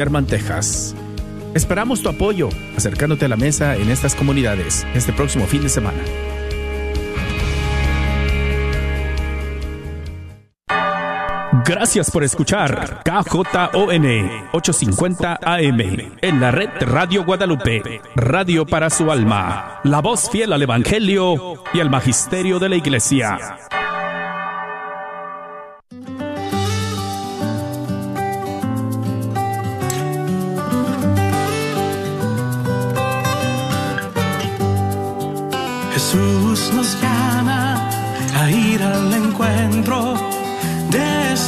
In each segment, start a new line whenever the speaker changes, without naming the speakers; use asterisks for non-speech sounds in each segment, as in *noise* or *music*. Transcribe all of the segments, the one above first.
Herman, Texas. Esperamos tu apoyo acercándote a la mesa en estas comunidades este próximo fin de semana. Gracias por escuchar KJON 850 AM en la red Radio Guadalupe, radio para su alma, la voz fiel al Evangelio y al Magisterio de la Iglesia.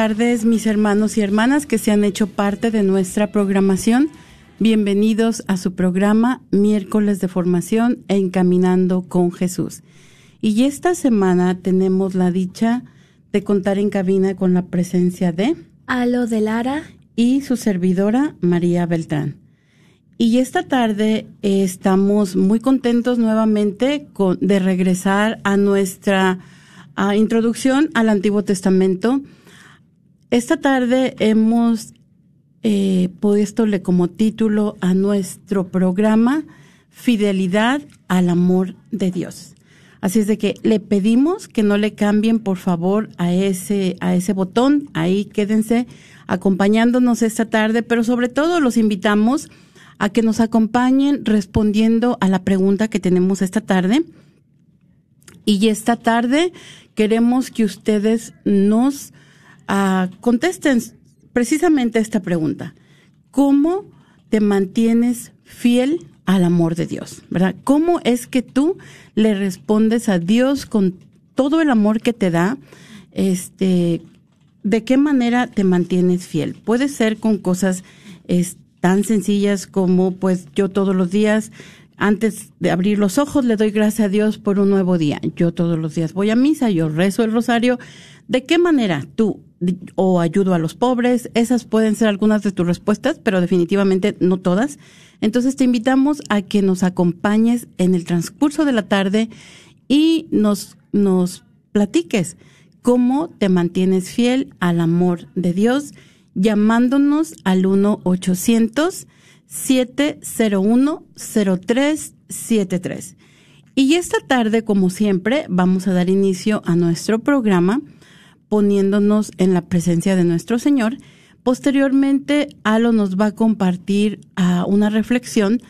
tardes, mis hermanos y hermanas que se han hecho parte de nuestra programación. Bienvenidos a su programa Miércoles de Formación e Encaminando con Jesús. Y esta semana tenemos la dicha de contar en cabina con la presencia de
Alo de Lara.
y su servidora María Beltrán. Y esta tarde eh, estamos muy contentos nuevamente con- de regresar a nuestra introducción al Antiguo Testamento. Esta tarde hemos eh, puestole como título a nuestro programa Fidelidad al amor de Dios. Así es de que le pedimos que no le cambien por favor a ese a ese botón, ahí quédense acompañándonos esta tarde, pero sobre todo los invitamos a que nos acompañen respondiendo a la pregunta que tenemos esta tarde. Y esta tarde queremos que ustedes nos contesten precisamente esta pregunta. ¿Cómo te mantienes fiel al amor de Dios? ¿Verdad? ¿Cómo es que tú le respondes a Dios con todo el amor que te da? Este, ¿de qué manera te mantienes fiel? Puede ser con cosas tan sencillas como pues yo todos los días antes de abrir los ojos le doy gracias a Dios por un nuevo día. Yo todos los días voy a misa, yo rezo el rosario. ¿De qué manera tú o ayudo a los pobres? Esas pueden ser algunas de tus respuestas, pero definitivamente no todas. Entonces te invitamos a que nos acompañes en el transcurso de la tarde y nos, nos platiques cómo te mantienes fiel al amor de Dios llamándonos al 1-800-701-0373. Y esta tarde, como siempre, vamos a dar inicio a nuestro programa poniéndonos en la presencia de nuestro Señor. Posteriormente, Alo nos va a compartir uh, una reflexión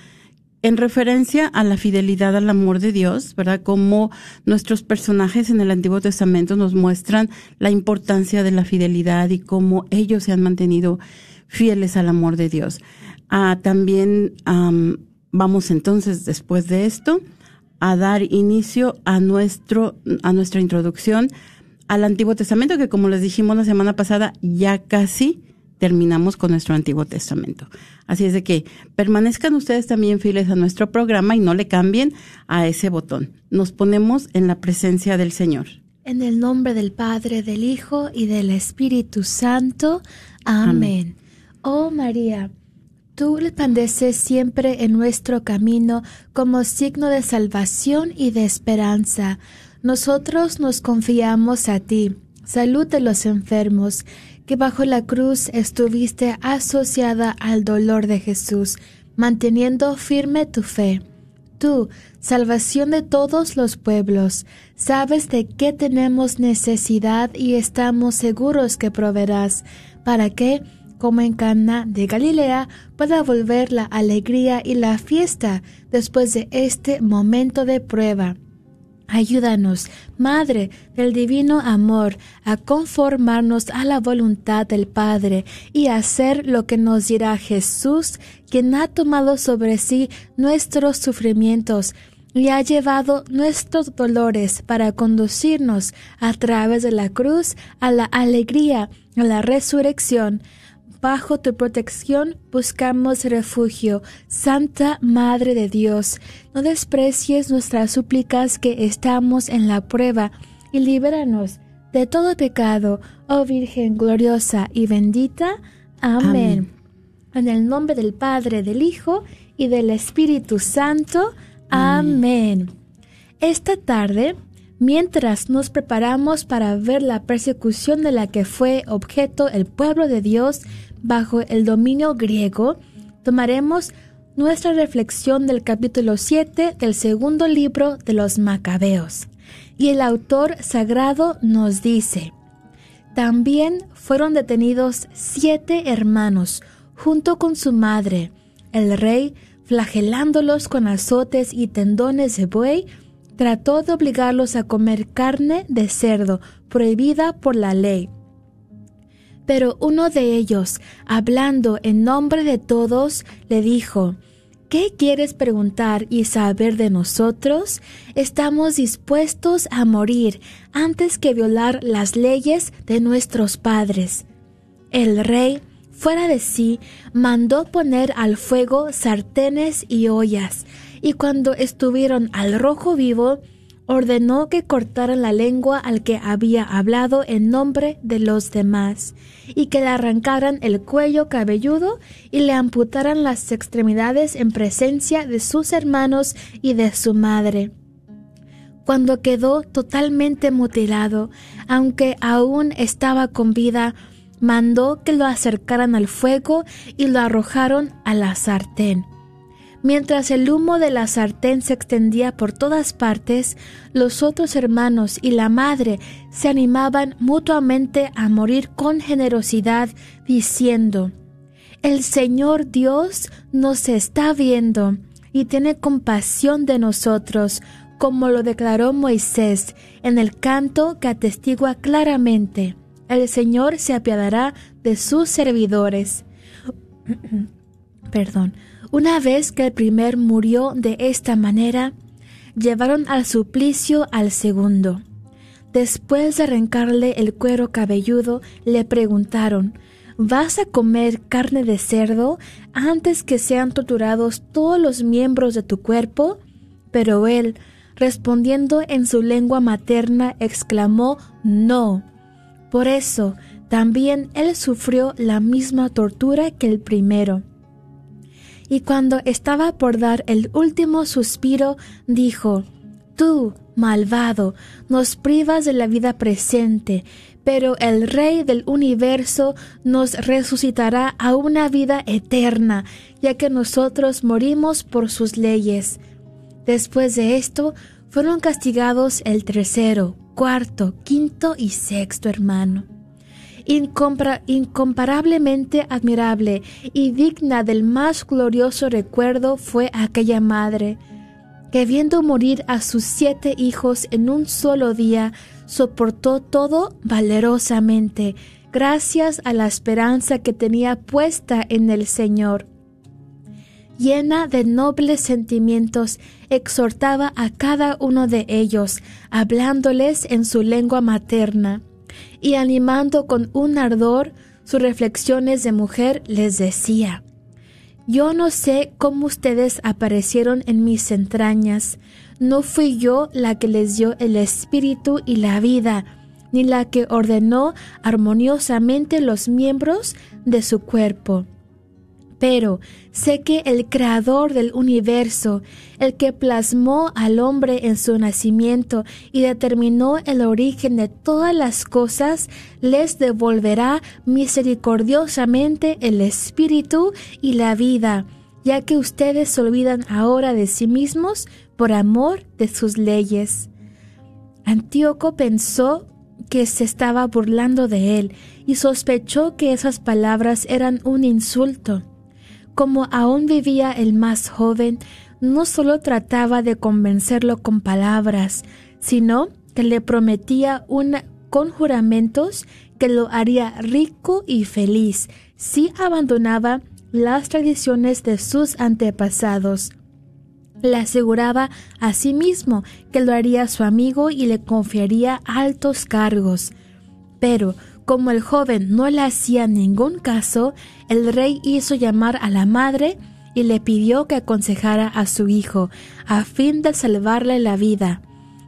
en referencia a la fidelidad al amor de Dios, ¿verdad? Como nuestros personajes en el Antiguo Testamento nos muestran la importancia de la fidelidad y cómo ellos se han mantenido fieles al amor de Dios. Ah, también vamos entonces, después de esto, a dar inicio a nuestro, a nuestra introducción al Antiguo Testamento, que como les dijimos la semana pasada, ya casi terminamos con nuestro Antiguo Testamento. Así es de que permanezcan ustedes también fieles a nuestro programa y no le cambien a ese botón. Nos ponemos en la presencia del Señor.
En el nombre del Padre, del Hijo y del Espíritu Santo. Amén. Oh María, tú resplandeces siempre en nuestro camino como signo de salvación y de esperanza. Nosotros nos confiamos a ti. Salud de los enfermos que bajo la cruz estuviste asociada al dolor de Jesús, manteniendo firme tu fe. Tú, salvación de todos los pueblos, sabes de qué tenemos necesidad y estamos seguros que proveerás, para que, como en Cana de Galilea, pueda volver la alegría y la fiesta después de este momento de prueba Ayúdanos, Madre del Divino Amor, a conformarnos a la voluntad del Padre y a hacer lo que nos dirá Jesús, quien ha tomado sobre sí nuestros sufrimientos y ha llevado nuestros dolores para conducirnos a través de la cruz a la alegría, a la resurrección, Bajo tu protección buscamos refugio, Santa Madre de Dios. No desprecies nuestras súplicas que estamos en la prueba y líbranos de todo pecado, oh Virgen gloriosa y bendita. Amén. En el nombre del Padre, del Hijo y del Espíritu Santo. Amén. Esta tarde, mientras nos preparamos para ver la persecución de la que fue objeto el pueblo de Dios, bajo el dominio griego, tomaremos nuestra reflexión del capítulo 7 del segundo libro de los Macabeos. Y el autor sagrado nos dice, también fueron detenidos siete hermanos junto con su madre. El rey, flagelándolos con azotes y tendones de buey, trató de obligarlos a comer carne de cerdo prohibida por la ley pero uno de ellos, hablando en nombre de todos, le dijo, ¿Qué quieres preguntar y saber de nosotros? Estamos dispuestos a morir antes que violar las leyes de nuestros padres. El rey, fuera de sí, mandó poner al fuego sartenes y ollas, y cuando estuvieron al rojo vivo, ordenó que cortaran la lengua al que había hablado en nombre de los demás, y que le arrancaran el cuello cabelludo y le amputaran las extremidades en presencia de sus hermanos y de su madre. Cuando quedó totalmente mutilado, aunque aún estaba con vida, mandó que lo acercaran al fuego y lo arrojaron a la sartén. Mientras el humo de la sartén se extendía por todas partes, los otros hermanos y la madre se animaban mutuamente a morir con generosidad, diciendo, El Señor Dios nos está viendo y tiene compasión de nosotros, como lo declaró Moisés en el canto que atestigua claramente, El Señor se apiadará de sus servidores. *clears throat* Perdón. Una vez que el primer murió de esta manera, llevaron al suplicio al segundo. Después de arrancarle el cuero cabelludo, le preguntaron, ¿vas a comer carne de cerdo antes que sean torturados todos los miembros de tu cuerpo? Pero él, respondiendo en su lengua materna, exclamó, No. Por eso, también él sufrió la misma tortura que el primero. Y cuando estaba por dar el último suspiro, dijo, Tú, malvado, nos privas de la vida presente, pero el Rey del universo nos resucitará a una vida eterna, ya que nosotros morimos por sus leyes. Después de esto, fueron castigados el tercero, cuarto, quinto y sexto hermano incomparablemente admirable y digna del más glorioso recuerdo fue aquella madre, que viendo morir a sus siete hijos en un solo día, soportó todo valerosamente, gracias a la esperanza que tenía puesta en el Señor. Llena de nobles sentimientos, exhortaba a cada uno de ellos, hablándoles en su lengua materna y animando con un ardor sus reflexiones de mujer, les decía, Yo no sé cómo ustedes aparecieron en mis entrañas, no fui yo la que les dio el espíritu y la vida, ni la que ordenó armoniosamente los miembros de su cuerpo pero sé que el creador del universo, el que plasmó al hombre en su nacimiento y determinó el origen de todas las cosas, les devolverá misericordiosamente el espíritu y la vida, ya que ustedes se olvidan ahora de sí mismos por amor de sus leyes. Antíoco pensó que se estaba burlando de él y sospechó que esas palabras eran un insulto. Como aún vivía el más joven, no solo trataba de convencerlo con palabras, sino que le prometía una, con juramentos que lo haría rico y feliz si abandonaba las tradiciones de sus antepasados. Le aseguraba a sí mismo que lo haría su amigo y le confiaría altos cargos. Pero como el joven no le hacía ningún caso, el rey hizo llamar a la madre y le pidió que aconsejara a su hijo, a fin de salvarle la vida.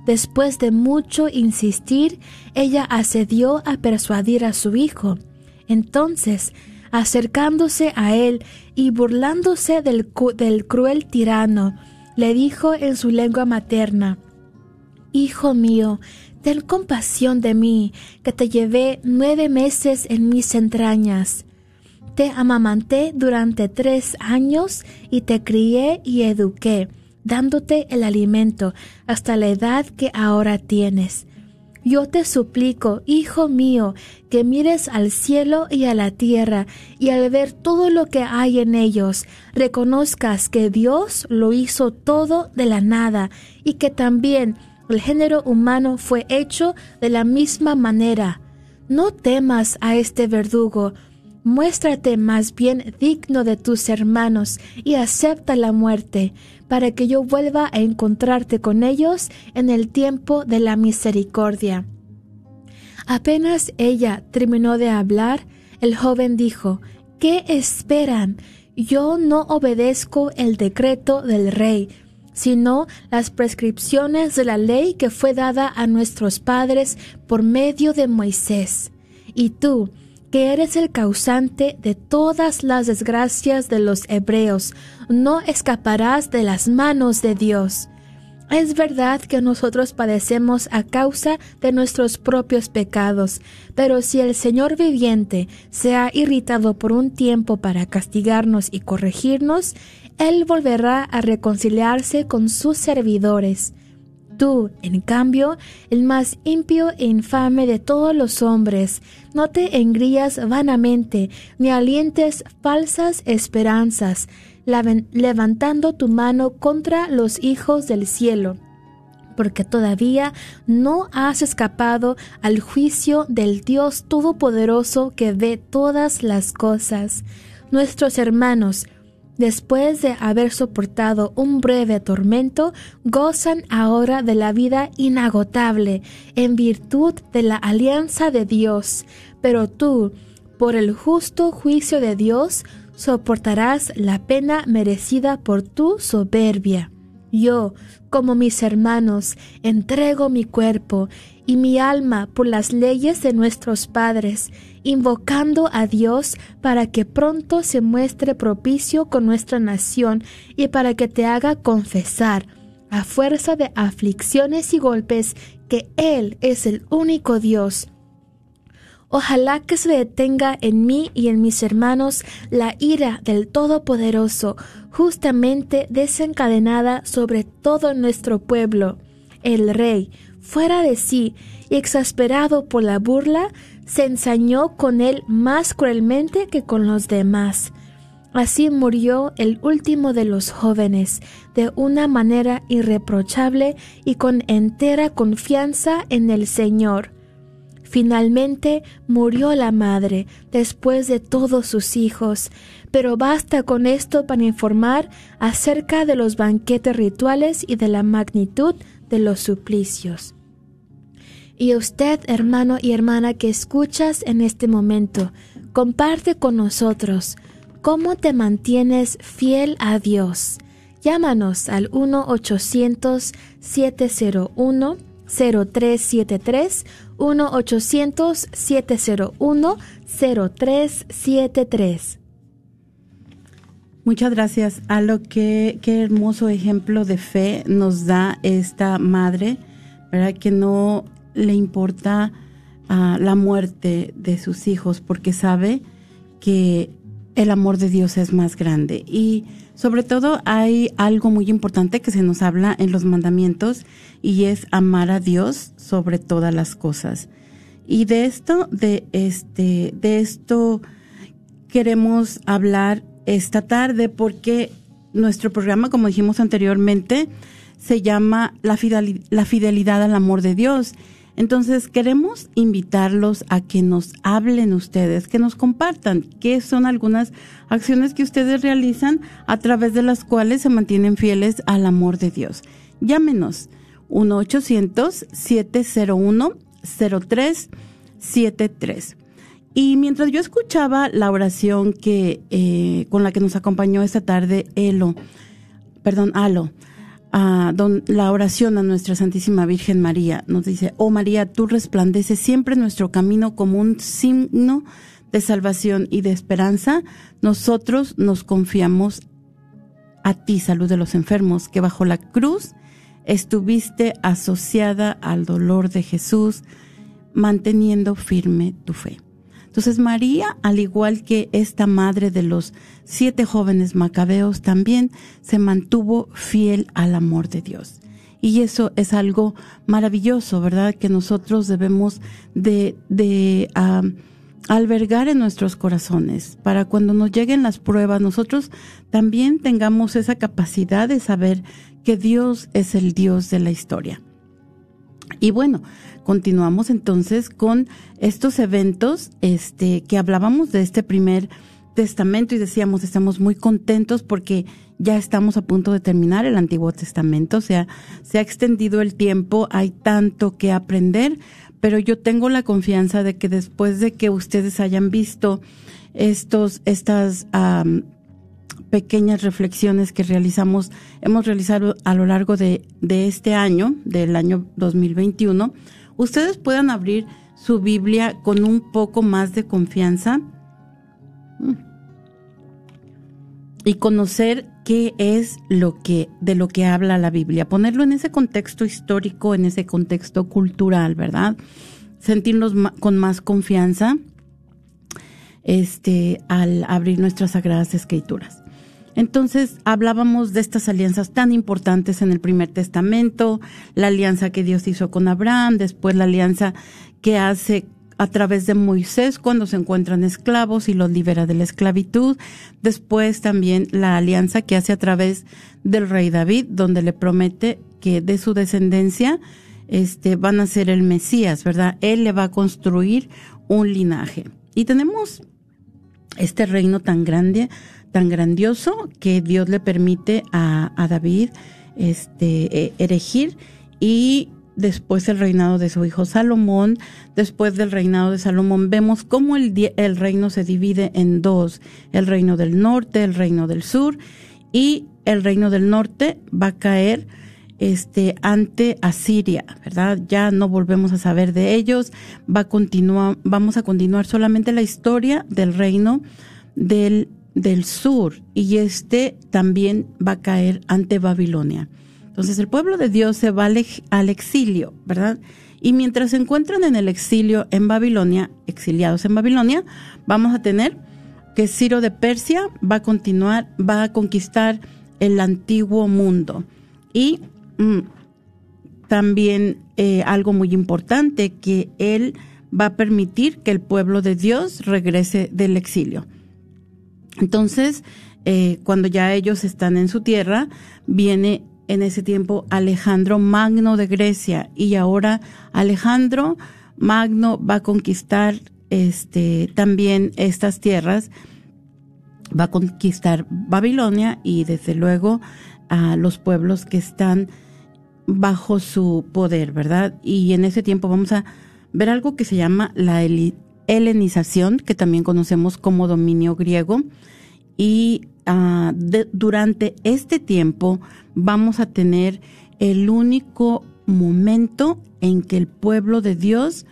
Después de mucho insistir, ella accedió a persuadir a su hijo. Entonces, acercándose a él y burlándose del, del cruel tirano, le dijo en su lengua materna, Hijo mío, ten compasión de mí, que te llevé nueve meses en mis entrañas. Te amamanté durante tres años y te crié y eduqué, dándote el alimento hasta la edad que ahora tienes. Yo te suplico, hijo mío, que mires al cielo y a la tierra, y al ver todo lo que hay en ellos, reconozcas que Dios lo hizo todo de la nada, y que también el género humano fue hecho de la misma manera. No temas a este verdugo, muéstrate más bien digno de tus hermanos y acepta la muerte, para que yo vuelva a encontrarte con ellos en el tiempo de la misericordia. Apenas ella terminó de hablar, el joven dijo, ¿Qué esperan? Yo no obedezco el decreto del rey, sino las prescripciones de la ley que fue dada a nuestros padres por medio de Moisés. Y tú, que eres el causante de todas las desgracias de los hebreos, no escaparás de las manos de Dios. Es verdad que nosotros padecemos a causa de nuestros propios pecados, pero si el Señor viviente se ha irritado por un tiempo para castigarnos y corregirnos, Él volverá a reconciliarse con sus servidores. Tú, en cambio, el más impío e infame de todos los hombres, no te engrías vanamente, ni alientes falsas esperanzas, levantando tu mano contra los hijos del cielo porque todavía no has escapado al juicio del Dios Todopoderoso que ve todas las cosas. Nuestros hermanos, después de haber soportado un breve tormento, gozan ahora de la vida inagotable en virtud de la alianza de Dios. Pero tú, por el justo juicio de Dios soportarás la pena merecida por tu soberbia. Yo, como mis hermanos, entrego mi cuerpo y mi alma por las leyes de nuestros padres, invocando a Dios para que pronto se muestre propicio con nuestra nación y para que te haga confesar, a fuerza de aflicciones y golpes, que Él es el único Dios Ojalá que se detenga en mí y en mis hermanos la ira del Todopoderoso, justamente desencadenada sobre todo nuestro pueblo. El rey, fuera de sí y exasperado por la burla, se ensañó con él más cruelmente que con los demás. Así murió el último de los jóvenes, de una manera irreprochable y con entera confianza en el Señor. Finalmente murió la madre después de todos sus hijos, pero basta con esto para informar acerca de los banquetes rituales y de la magnitud de los suplicios. Y usted, hermano y hermana que escuchas en este momento, comparte con nosotros cómo te mantienes fiel a Dios. Llámanos al 1-800-701 0373 1-800-701-0373.
Muchas gracias a lo que qué hermoso ejemplo de fe nos da esta madre, ¿verdad? Que no le importa uh, la muerte de sus hijos porque sabe que el amor de Dios es más grande. Y sobre todo hay algo muy importante que se nos habla en los mandamientos y es amar a Dios sobre todas las cosas. Y de esto, de este, de esto queremos hablar esta tarde porque nuestro programa, como dijimos anteriormente, se llama la fidelidad, la fidelidad al amor de Dios. Entonces queremos invitarlos a que nos hablen ustedes, que nos compartan qué son algunas acciones que ustedes realizan a través de las cuales se mantienen fieles al amor de Dios. Llámenos 1-800-701-0373. Y mientras yo escuchaba la oración que eh, con la que nos acompañó esta tarde Elo, perdón, Alo, la oración a nuestra Santísima Virgen María nos dice, oh María, tú resplandeces siempre nuestro camino como un signo de salvación y de esperanza. Nosotros nos confiamos a ti, salud de los enfermos, que bajo la cruz estuviste asociada al dolor de Jesús, manteniendo firme tu fe. Entonces María, al igual que esta madre de los siete jóvenes macabeos, también se mantuvo fiel al amor de Dios. Y eso es algo maravilloso, ¿verdad? Que nosotros debemos de, albergar en nuestros corazones para cuando nos lleguen las pruebas, nosotros también tengamos esa capacidad de saber que Dios es el Dios de la historia. Y bueno, continuamos entonces con estos eventos, este, que hablábamos de este primer testamento y decíamos, estamos muy contentos porque ya estamos a punto de terminar el Antiguo Testamento, o sea, se ha extendido el tiempo, hay tanto que aprender, pero yo tengo la confianza de que después de que ustedes hayan visto estos, estas, pequeñas reflexiones que realizamos, hemos realizado a lo largo de, de este año, del año 2021, ustedes puedan abrir su Biblia con un poco más de confianza mm, y conocer qué es lo que de lo que habla la Biblia, ponerlo en ese contexto histórico, en ese contexto cultural, ¿verdad? Sentirnos con más confianza este al abrir nuestras sagradas escrituras. Entonces hablábamos de estas alianzas tan importantes en el primer testamento, la alianza que Dios hizo con Abraham, después la alianza que hace a través de Moisés cuando se encuentran esclavos y los libera de la esclavitud. Después también la alianza que hace a través del rey David, donde le promete que de su descendencia este, van a ser el Mesías, ¿verdad? Él le va a construir un linaje. Y tenemos este reino tan grande tan grandioso que Dios le permite a, David este, e, erigir y después el reinado de su hijo Salomón. Después del reinado de Salomón vemos cómo el, el reino se divide en dos, el reino del norte, el reino del sur, y el reino del norte va a caer este ante Asiria, ¿verdad? Ya no volvemos a saber de ellos, va a continuar, vamos a continuar solamente la historia del reino del, del sur y este también va a caer ante Babilonia. Entonces el pueblo de Dios se va al, exilio, ¿verdad? Y mientras se encuentran en el exilio en Babilonia, exiliados en Babilonia, vamos a tener que Ciro de Persia va a continuar, va a conquistar el antiguo mundo. Y mm, también eh, algo muy importante, que él va a permitir que el pueblo de Dios regrese del exilio. Entonces, eh, cuando ya ellos están en su tierra, viene en ese tiempo Alejandro Magno de Grecia y ahora Alejandro Magno va a conquistar este también estas tierras va a conquistar Babilonia y desde luego a los pueblos que están bajo su poder, ¿verdad? Y en ese tiempo vamos a ver algo que se llama la helenización, que también conocemos como dominio griego, y Ah, durante este tiempo vamos a tener el único momento en que el pueblo de Dios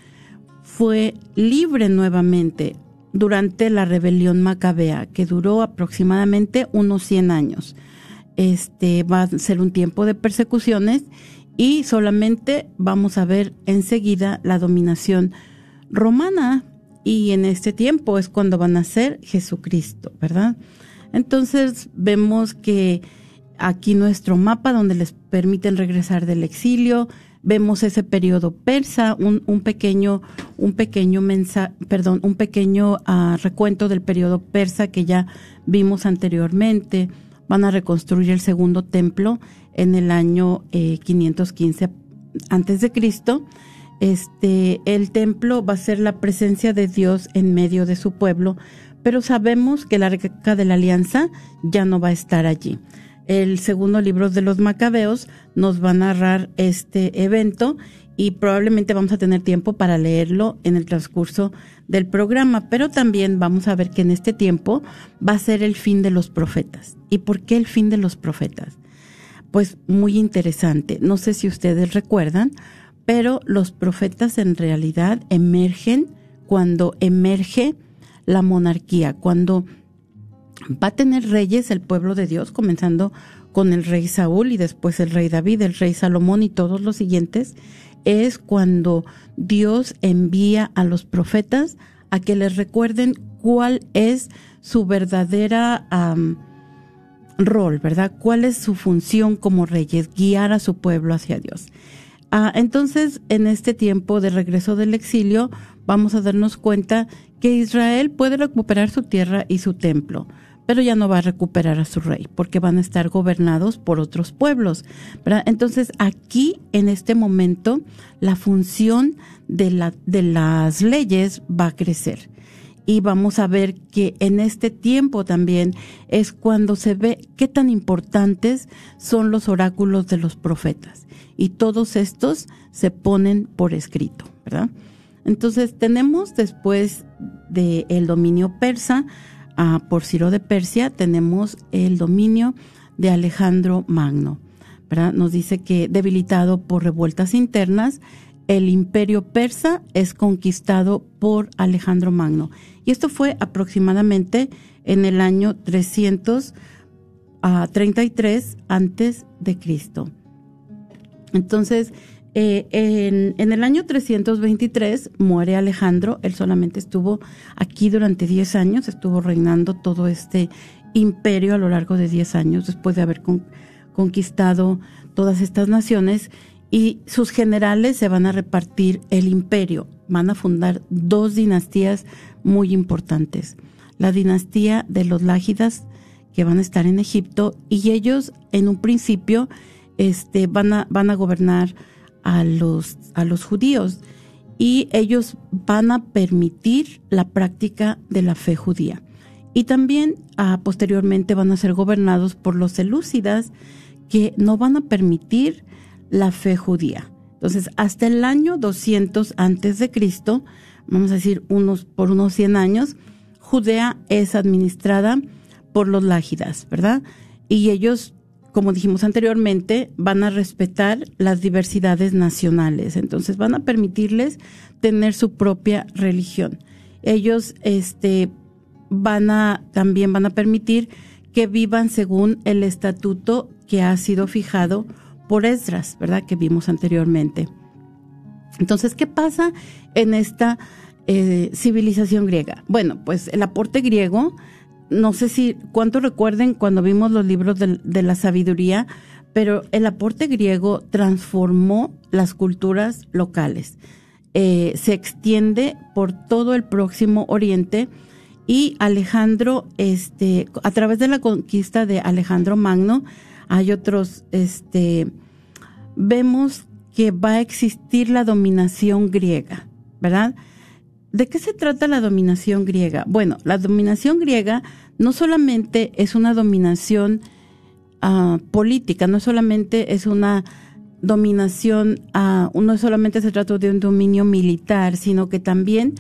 fue libre nuevamente durante la rebelión macabea, que duró aproximadamente unos 100 años. Este va a ser un tiempo de persecuciones y solamente vamos a ver enseguida la dominación romana y en este tiempo es cuando van a ser Jesucristo, ¿verdad? Entonces vemos que aquí nuestro mapa donde les permiten regresar del exilio, vemos ese periodo persa, un, pequeño, un pequeño mensa, perdón, un pequeño uh, recuento del periodo persa que ya vimos anteriormente. Van a reconstruir el segundo templo en el año eh, 515 antes de Cristo. Este, el templo va a ser la presencia de Dios en medio de su pueblo, pero sabemos que la arca de la alianza ya no va a estar allí. El segundo libro de los Macabeos nos va a narrar este evento y probablemente vamos a tener tiempo para leerlo en el transcurso del programa, pero también vamos a ver que en este tiempo va a ser el fin de los profetas. ¿Y por qué el fin de los profetas? Pues muy interesante. No sé si ustedes recuerdan, pero los profetas en realidad emergen cuando emerge la monarquía, cuando va a tener reyes el pueblo de Dios, comenzando con el rey Saúl y después el rey David, el rey Salomón y todos los siguientes, es cuando Dios envía a los profetas a que les recuerden cuál es su verdadera rol, ¿verdad? ¿Cuál es su función como reyes? Guiar a su pueblo hacia Dios. Ah, entonces, en este tiempo de regreso del exilio, vamos a darnos cuenta que Israel puede recuperar su tierra y su templo, pero ya no va a recuperar a su rey, porque van a estar gobernados por otros pueblos. Entonces, aquí, en este momento, la función de, la, de las leyes va a crecer. Y vamos a ver que en este tiempo también es cuando se ve qué tan importantes son los oráculos de los profetas. Y todos estos se ponen por escrito, ¿verdad? Entonces tenemos después del dominio persa, por Ciro de Persia, tenemos el dominio de Alejandro Magno. Nos dice que debilitado por revueltas internas, el imperio persa es conquistado por Alejandro Magno. Y esto fue aproximadamente en el año 333 antes de Cristo. Entonces, eh, en, el año 323 muere Alejandro, él solamente estuvo aquí durante 10 años, estuvo reinando todo este imperio a lo largo de 10 años después de haber conquistado todas estas naciones y sus generales se van a repartir el imperio, van a fundar dos dinastías muy importantes. La dinastía de los Lágidas, que van a estar en Egipto, y ellos en un principio este, van, a, van a gobernar a los, a los judíos y ellos van a permitir la práctica de la fe judía. Y también ah, posteriormente van a ser gobernados por los selúcidas que no van a permitir la fe judía. Entonces, hasta el año 200 antes de Cristo, vamos a decir unos por unos 100 años, Judea es administrada por los lágidas, ¿verdad? Y ellos, como dijimos anteriormente, van a respetar las diversidades nacionales, entonces van a permitirles tener su propia religión. Ellos este van a también van a permitir que vivan según el estatuto que ha sido fijado por Esdras, ¿verdad? Que vimos anteriormente. Entonces, ¿qué pasa en esta eh, civilización griega? Bueno, pues el aporte griego, no sé si cuánto recuerden cuando vimos los libros de, la sabiduría, pero el aporte griego transformó las culturas locales. Eh, se extiende por todo el próximo oriente y Alejandro, este, a través de la conquista de Alejandro Magno, hay otros, este, vemos que va a existir la dominación griega, ¿verdad? ¿De qué se trata la dominación griega? Bueno, la dominación griega no solamente es una dominación ah, política, no solamente es una dominación, uh, no solamente se trata de un dominio militar, sino que también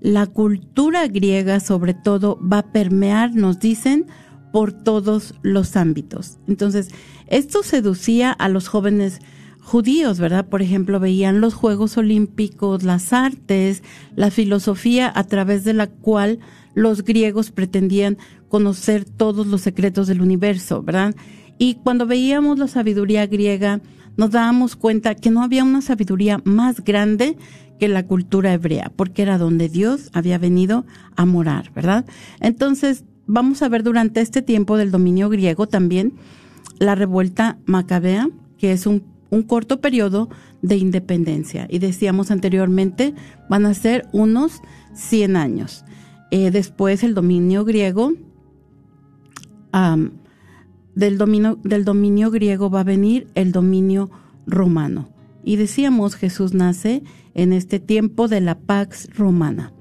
la cultura griega sobre todo va a permear, nos dicen, por todos los ámbitos. Entonces, esto seducía a los jóvenes judíos, ¿verdad? Por ejemplo, veían los Juegos Olímpicos, las artes, la filosofía a través de la cual los griegos pretendían conocer todos los secretos del universo, ¿verdad? Y cuando veíamos la sabiduría griega, nos dábamos cuenta que no había una sabiduría más grande que la cultura hebrea, porque era donde Dios había venido a morar, ¿verdad? Entonces, vamos a ver durante este tiempo del dominio griego también la revuelta macabea, que es un, corto periodo de independencia. Y decíamos anteriormente, van a ser unos 100 años. Eh, después el dominio griego, del, dominio, del dominio griego va a venir el dominio romano. Y decíamos, Jesús nace en este tiempo de la Pax Romana.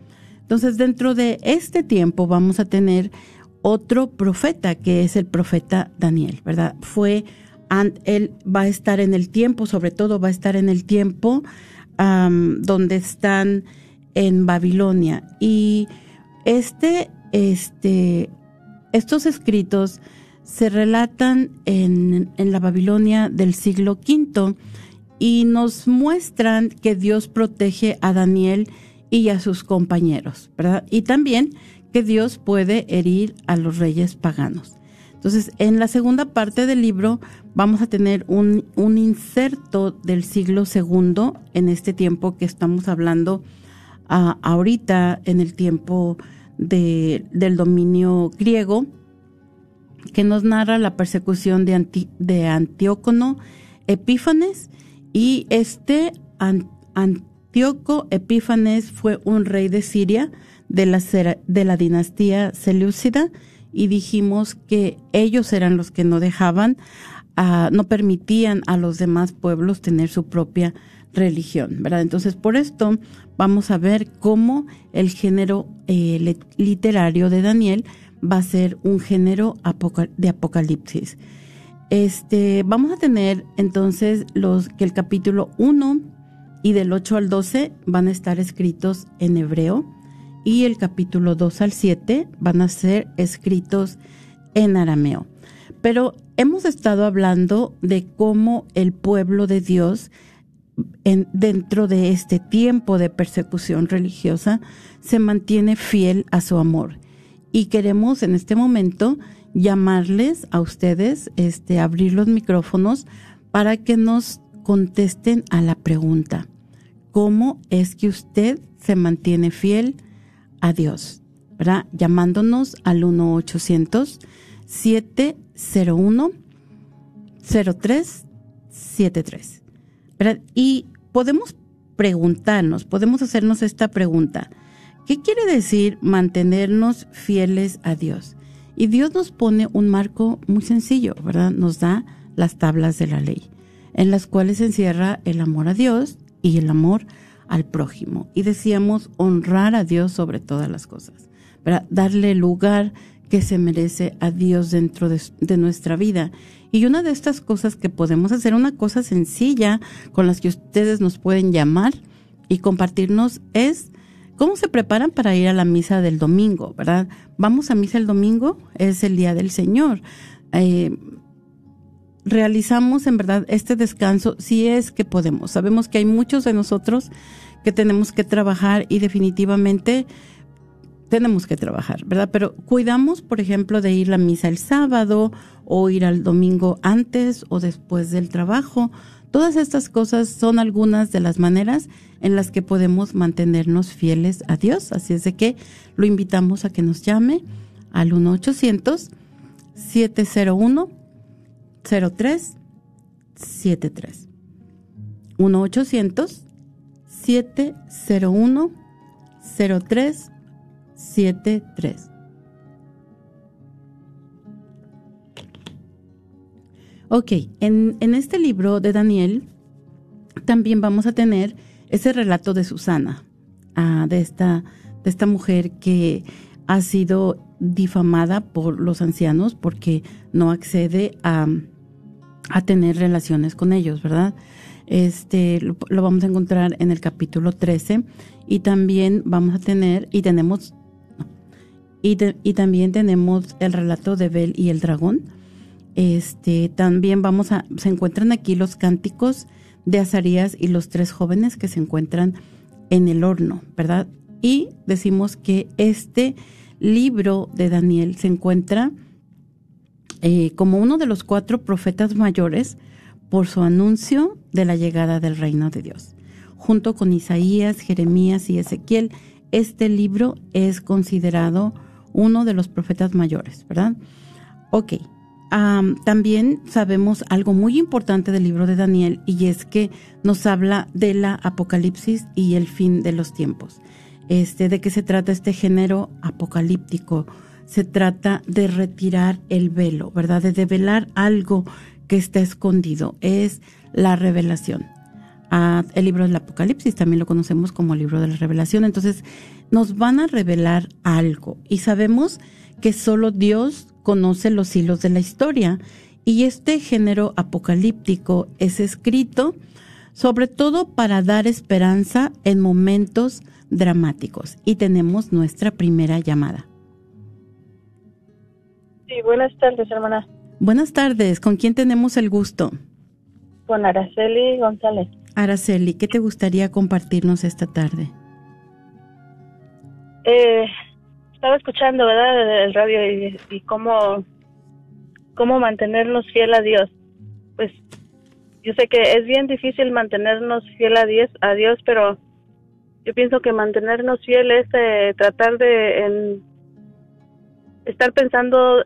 Entonces, dentro de este tiempo vamos a tener otro profeta, que es el profeta Daniel, ¿verdad? Fue, él va a estar en el tiempo, sobre todo va a estar en el tiempo donde están en Babilonia. Y este, este, estos escritos se relatan en, en la Babilonia del siglo V y nos muestran que Dios protege a Daniel y a sus compañeros, ¿verdad? Y también que Dios puede herir a los reyes paganos. Entonces, en la segunda parte del libro vamos a tener un, un inserto del siglo segundo en este tiempo que estamos hablando ah, ahorita, en el tiempo de, del dominio griego, que nos narra la persecución de, de Antíocono Epífanes y este Antíoco Epífanes fue un rey de Siria de la, de la dinastía Seleucida y dijimos que ellos eran los que no dejaban, uh, no permitían a los demás pueblos tener su propia religión, ¿verdad? Entonces, por esto vamos a ver cómo el género eh, literario de Daniel va a ser un género de apocalipsis. Este, vamos a tener entonces los que el capítulo 1 y del 8 al 12 van a estar escritos en hebreo y el capítulo 2 al 7 van a ser escritos en arameo. Pero hemos estado hablando de cómo el pueblo de Dios en, dentro de este tiempo de persecución religiosa se mantiene fiel a su amor. Y queremos en este momento llamarles a ustedes, este, abrir los micrófonos para que nos contesten a la pregunta. ¿Cómo es que usted se mantiene fiel a Dios? ¿Verdad? Llamándonos al 1-800-701-0373. ¿Verdad? Y podemos preguntarnos, podemos hacernos esta pregunta. ¿Qué quiere decir mantenernos fieles a Dios? Y Dios nos pone un marco muy sencillo, ¿verdad? Nos da las tablas de la ley, en las cuales se encierra el amor a Dios y el amor al prójimo. Y decíamos honrar a Dios sobre todas las cosas, ¿verdad? Darle el lugar que se merece a Dios dentro de, de nuestra vida. Y una de estas cosas que podemos hacer, una cosa sencilla con las que ustedes nos pueden llamar y compartirnos es cómo se preparan para ir a la misa del domingo, ¿verdad? Vamos a misa el domingo, es el día del Señor. Eh, realizamos en verdad este descanso si es que podemos. Sabemos que hay muchos de nosotros que tenemos que trabajar y definitivamente tenemos que trabajar, ¿verdad? Pero cuidamos, por ejemplo, de ir a misa el sábado o ir al domingo antes o después del trabajo. Todas estas cosas son algunas de las maneras en las que podemos mantenernos fieles a Dios. Así es de que lo invitamos a que nos llame al 1-800-701-0373. 1-800-701-0373. 73. Ok, en, en este libro de Daniel también vamos a tener ese relato de Susana, ah, de, esta, de esta mujer que ha sido difamada por los ancianos porque no accede a, a tener relaciones con ellos, ¿verdad? Este lo, vamos a encontrar en el capítulo 13 y también vamos a tener y tenemos y, y, también tenemos el relato de Bel y el dragón. Este, también vamos a, se encuentran aquí los cánticos de Azarías y los tres jóvenes que se encuentran en el horno, ¿verdad? Y decimos que este libro de Daniel se encuentra eh, como uno de los cuatro profetas mayores por su anuncio de la llegada del reino de Dios. Junto con Isaías, Jeremías y Ezequiel, este libro es considerado uno de los profetas mayores, ¿verdad? Ok. también sabemos algo muy importante del libro de Daniel y es que nos habla de la apocalipsis y el fin de los tiempos. Este, ¿De qué se trata este género apocalíptico? Se trata de retirar el velo, ¿verdad? De develar algo que está escondido. Es la revelación. Ah, el libro del Apocalipsis también lo conocemos como el libro de la revelación. Entonces, nos van a revelar algo y sabemos que solo Dios conoce los hilos de la historia y este género apocalíptico es escrito sobre todo para dar esperanza en momentos dramáticos y tenemos nuestra primera llamada.
Sí, buenas tardes, hermana.
Buenas tardes, ¿con quién tenemos el gusto?
Con Araceli González.
Araceli, ¿qué te gustaría compartirnos esta tarde?
Eh, estaba escuchando, ¿verdad? El radio y, cómo, cómo mantenernos fiel a Dios. Pues yo sé que es bien difícil mantenernos fiel a Dios, a Dios pero yo pienso que mantenernos fiel es eh, tratar de estar pensando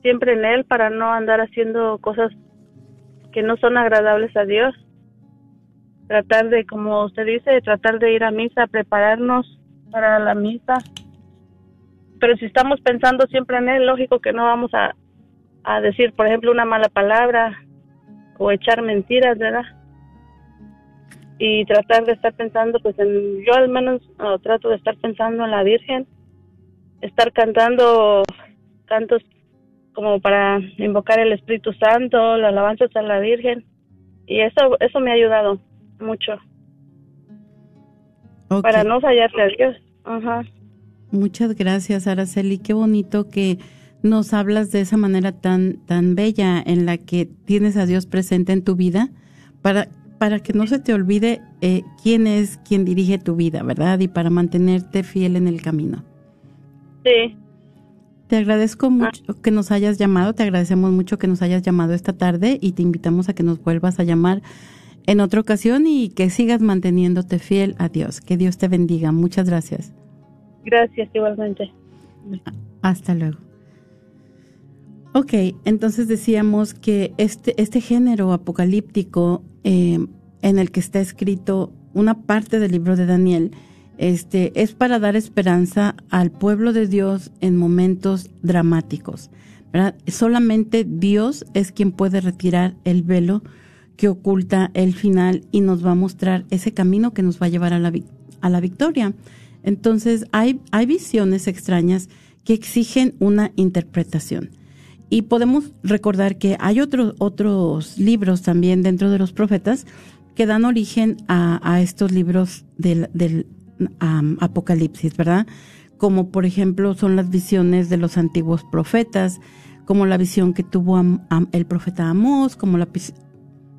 siempre en Él para no andar haciendo cosas que no son agradables a Dios. Tratar de, como usted dice, tratar de ir a misa, prepararnos para la misa. Pero si estamos pensando siempre en él, lógico que no vamos a, a decir, por ejemplo, una mala palabra o echar mentiras, ¿verdad? Y tratar de estar pensando, pues en, yo al menos trato de estar pensando en la Virgen, estar cantando cantos como para invocar el Espíritu Santo, la alabanzas a la Virgen. Y eso, eso me ha ayudado mucho. Para no fallarle a Dios. Ajá.
Muchas gracias, Araceli. Qué bonito que nos hablas de esa manera tan, tan bella en la que tienes a Dios presente en tu vida para, para que no se te olvide eh, quién es quien dirige tu vida, ¿verdad? Y para mantenerte fiel en el camino.
Sí.
Te agradezco mucho que nos hayas llamado, te agradecemos mucho que nos hayas llamado esta tarde y te invitamos a que nos vuelvas a llamar en otra ocasión y que sigas manteniéndote fiel a Dios. Que Dios te bendiga. Muchas gracias.
Gracias, igualmente.
Hasta luego. Ok, entonces decíamos que este, este género apocalíptico eh, en el que está escrito una parte del libro de Daniel, este, es para dar esperanza al pueblo de Dios en momentos dramáticos. Solamente Dios es quien puede retirar el velo que oculta el final y nos va a mostrar ese camino que nos va a llevar a la, a la victoria. Entonces hay, hay visiones extrañas que exigen una interpretación. Y podemos recordar que hay otros otros libros también dentro de los profetas que dan origen a, estos libros del, del Apocalipsis, ¿verdad? Como por ejemplo son las visiones de los antiguos profetas, como la visión que tuvo el profeta Amós, como la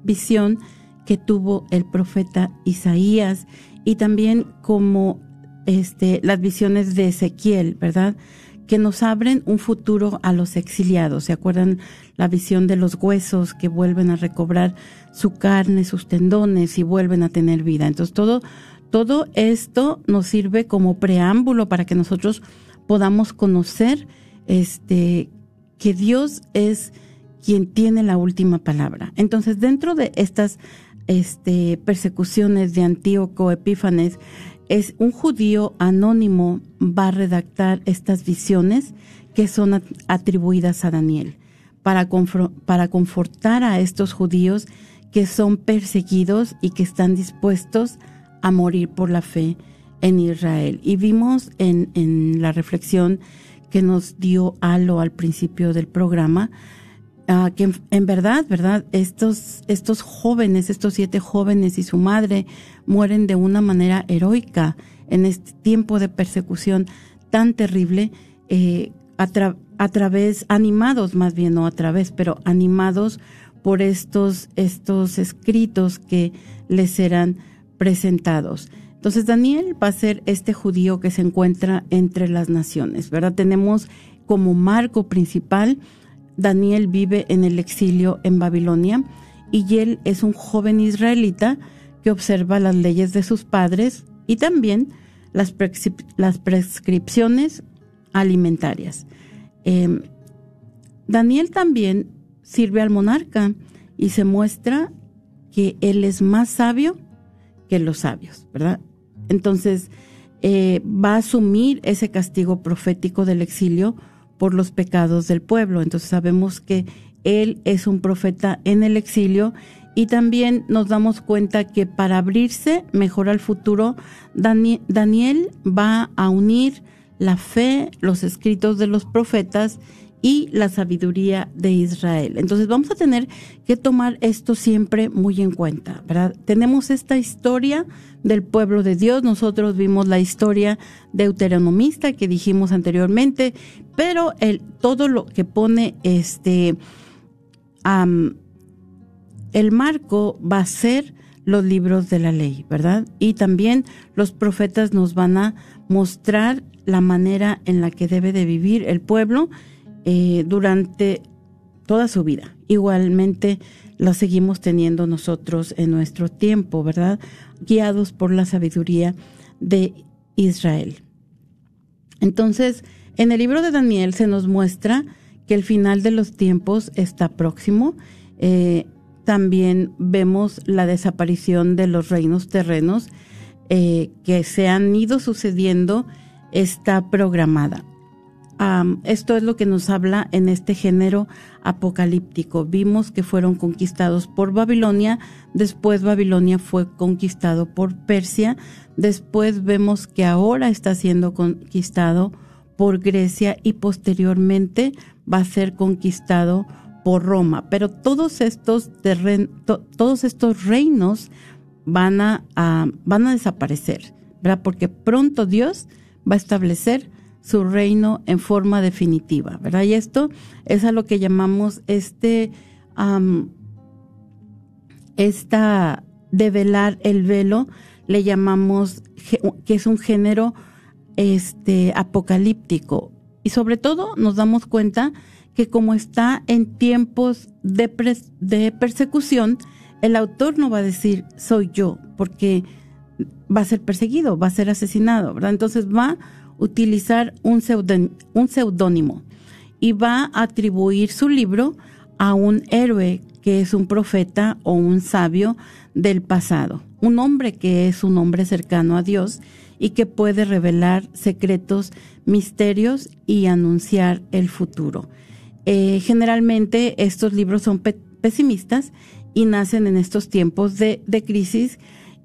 visión que tuvo el profeta Isaías y también como este, las visiones de Ezequiel, ¿verdad? Que nos abren un futuro a los exiliados. ¿Se acuerdan la visión de los huesos que vuelven a recobrar su carne, sus tendones y vuelven a tener vida? Entonces todo, todo esto nos sirve como preámbulo para que nosotros podamos conocer este, que Dios es quien tiene la última palabra. Entonces dentro de estas este, persecuciones de Antíoco Epífanes, es un judío anónimo va a redactar estas visiones que son atribuidas a Daniel para, para confortar a estos judíos que son perseguidos y que están dispuestos a morir por la fe en Israel. Y vimos en, en la reflexión que nos dio Alo al principio del programa, Ah, que en, verdad, ¿verdad? Estos, estos jóvenes, estos siete jóvenes y su madre mueren de una manera heroica en este tiempo de persecución tan terrible, eh, a, través, animados más bien, no a través, pero animados por estos, estos escritos que les serán presentados. Entonces Daniel va a ser este judío que se encuentra entre las naciones, ¿verdad? Tenemos como marco principal Daniel vive en el exilio en Babilonia y él es un joven israelita que observa las leyes de sus padres y también las, prescripciones alimentarias. Em, Daniel también sirve al monarca y se muestra que él es más sabio que los sabios, ¿verdad? Entonces, eh, va a asumir ese castigo profético del exilio por los pecados del pueblo. Entonces sabemos que él es un profeta en el exilio y también nos damos cuenta que para abrirse mejor al futuro, Daniel va a unir la fe, los escritos de los profetas y la sabiduría de Israel. Entonces vamos a tener que tomar esto siempre muy en cuenta. Tenemos esta historia del pueblo de Dios, nosotros vimos la historia deuteronomista que dijimos anteriormente, pero el, todo lo que pone este, el marco va a ser los libros de la ley, ¿verdad? Y también los profetas nos van a mostrar la manera en la que debe de vivir el pueblo eh, durante toda su vida. Igualmente la seguimos teniendo nosotros en nuestro tiempo, ¿verdad? Guiados por la sabiduría de Israel. Entonces, en el libro de Daniel se nos muestra que el final de los tiempos está próximo. Eh, también vemos la desaparición de los reinos terrenos eh, que se han ido sucediendo, está programada esto es lo que nos habla en este género apocalíptico. Vimos que fueron conquistados por Babilonia, después Babilonia fue conquistado por Persia, después vemos que ahora está siendo conquistado por Grecia y posteriormente va a ser conquistado por Roma. Pero todos estos, todos estos reinos van a, van a desaparecer, ¿verdad? Porque pronto Dios va a establecer su reino en forma definitiva, ¿verdad? Y esto es a lo que llamamos este, esta develar el velo, le llamamos que es un género este apocalíptico y sobre todo nos damos cuenta que como está en tiempos de, de persecución, el autor no va a decir soy yo, porque va a ser perseguido, va a ser asesinado, ¿verdad? Entonces va utilizar un, seudónimo y va a atribuir su libro a un héroe que es un profeta o un sabio del pasado, un hombre que es un hombre cercano a Dios y que puede revelar secretos, misterios y anunciar el futuro. Eh, generalmente estos libros son pesimistas y nacen en estos tiempos de, de crisis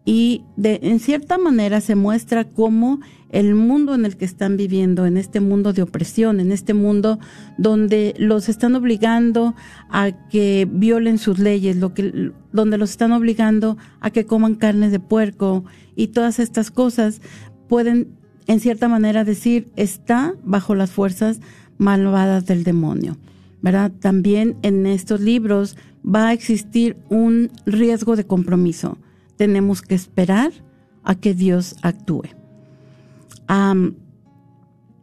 y de en cierta manera se muestra cómo el mundo en el que están viviendo, en este mundo de opresión, en este mundo donde los están obligando a que violen sus leyes, lo que, donde los están obligando a que coman carne de puerco y todas estas cosas, pueden en cierta manera decir está bajo las fuerzas malvadas del demonio. ¿Verdad? También en estos libros va a existir un riesgo de compromiso. Tenemos que esperar a que Dios actúe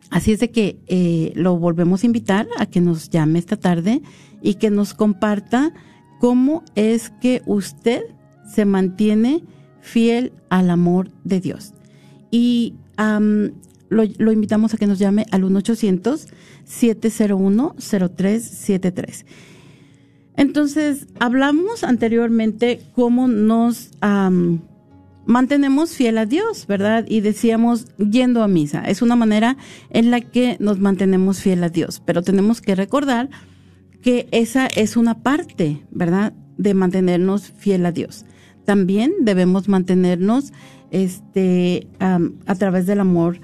así es de que eh, lo volvemos a invitar a que nos llame esta tarde y que nos comparta cómo es que usted se mantiene fiel al amor de Dios. Y lo, lo, invitamos a que nos llame al 1-800-701-0373. Entonces, hablamos anteriormente cómo nos mantenemos fiel a Dios, ¿verdad? Y decíamos yendo a misa. Es una manera en la que nos mantenemos fiel a Dios, pero tenemos que recordar que esa es una parte, ¿verdad? De mantenernos fiel a Dios. También debemos mantenernos este, a través del amor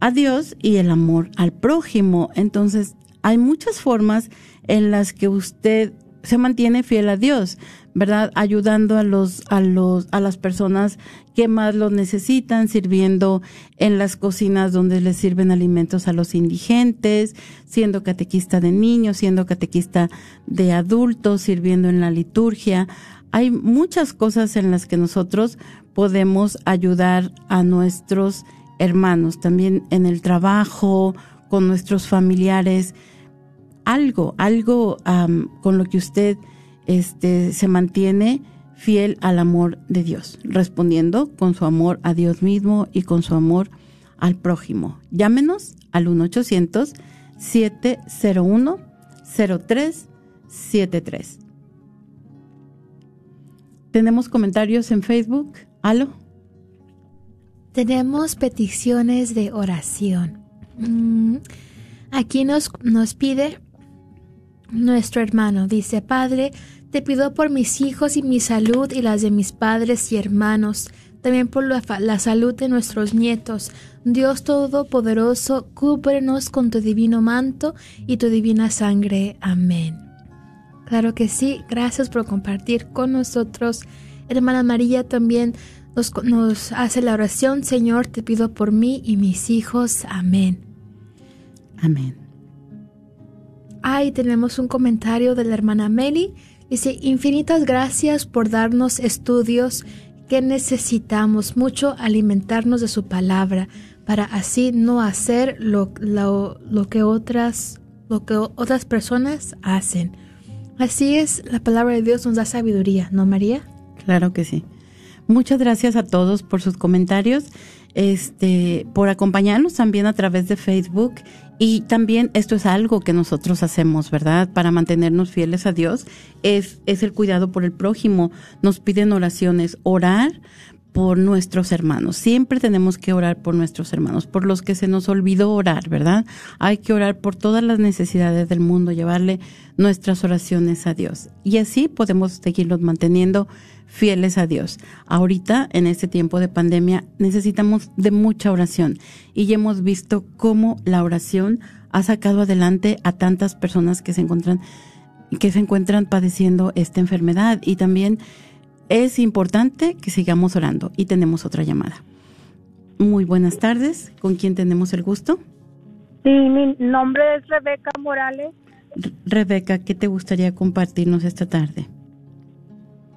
a Dios y el amor al prójimo. Entonces, hay muchas formas en las que usted se mantiene fiel a Dios. ¿verdad? Ayudando a los, a los, a las personas que más lo necesitan, sirviendo en las cocinas donde les sirven alimentos a los indigentes, siendo catequista de niños, siendo catequista de adultos, sirviendo en la liturgia. Hay muchas cosas en las que nosotros podemos ayudar a nuestros hermanos, también en el trabajo, con nuestros familiares, algo, algo con lo que usted este, se mantiene fiel al amor de Dios, respondiendo con su amor a Dios mismo y con su amor al prójimo. Llámenos al 1-800-701-0373. Tenemos comentarios en Facebook. ¿Aló?
Tenemos peticiones de oración. Mm, aquí nos, nos pide nuestro hermano, dice, Padre, te pido por mis hijos y mi salud y las de mis padres y hermanos, también por la, salud de nuestros nietos. Dios Todopoderoso, cúbrenos con tu divino manto y tu divina sangre. Amén. Claro que sí, gracias por compartir con nosotros. Hermana María también nos, nos hace la oración, Señor, te pido por mí y mis hijos. Amén.
Amén.
Ahí tenemos un comentario de la hermana Meli Dice, infinitas gracias por darnos estudios que necesitamos mucho alimentarnos de su palabra para así no hacer lo, lo, que otras lo que otras personas hacen. Así es, la palabra de Dios nos da sabiduría, ¿no, María?
Claro que sí. Muchas gracias a todos por sus comentarios, este, por acompañarnos también a través de Facebook y también esto es algo que nosotros hacemos, ¿verdad? Para mantenernos fieles a Dios, es, es el cuidado por el prójimo. Nos piden oraciones, orar por nuestros hermanos. Siempre tenemos que orar por nuestros hermanos, por los que se nos olvidó orar, ¿verdad? Hay que orar por todas las necesidades del mundo, llevarle nuestras oraciones a Dios. Y así podemos seguirlos manteniendo fieles a Dios. Ahorita, en este tiempo de pandemia, necesitamos de mucha oración y ya hemos visto cómo la oración ha sacado adelante a tantas personas que se encuentran que se encuentran padeciendo esta enfermedad y también es importante que sigamos orando y tenemos otra llamada. Muy buenas tardes, ¿con quién tenemos el gusto?
Sí, mi nombre es Rebeca Morales.
Rebeca, ¿qué te gustaría compartirnos esta tarde?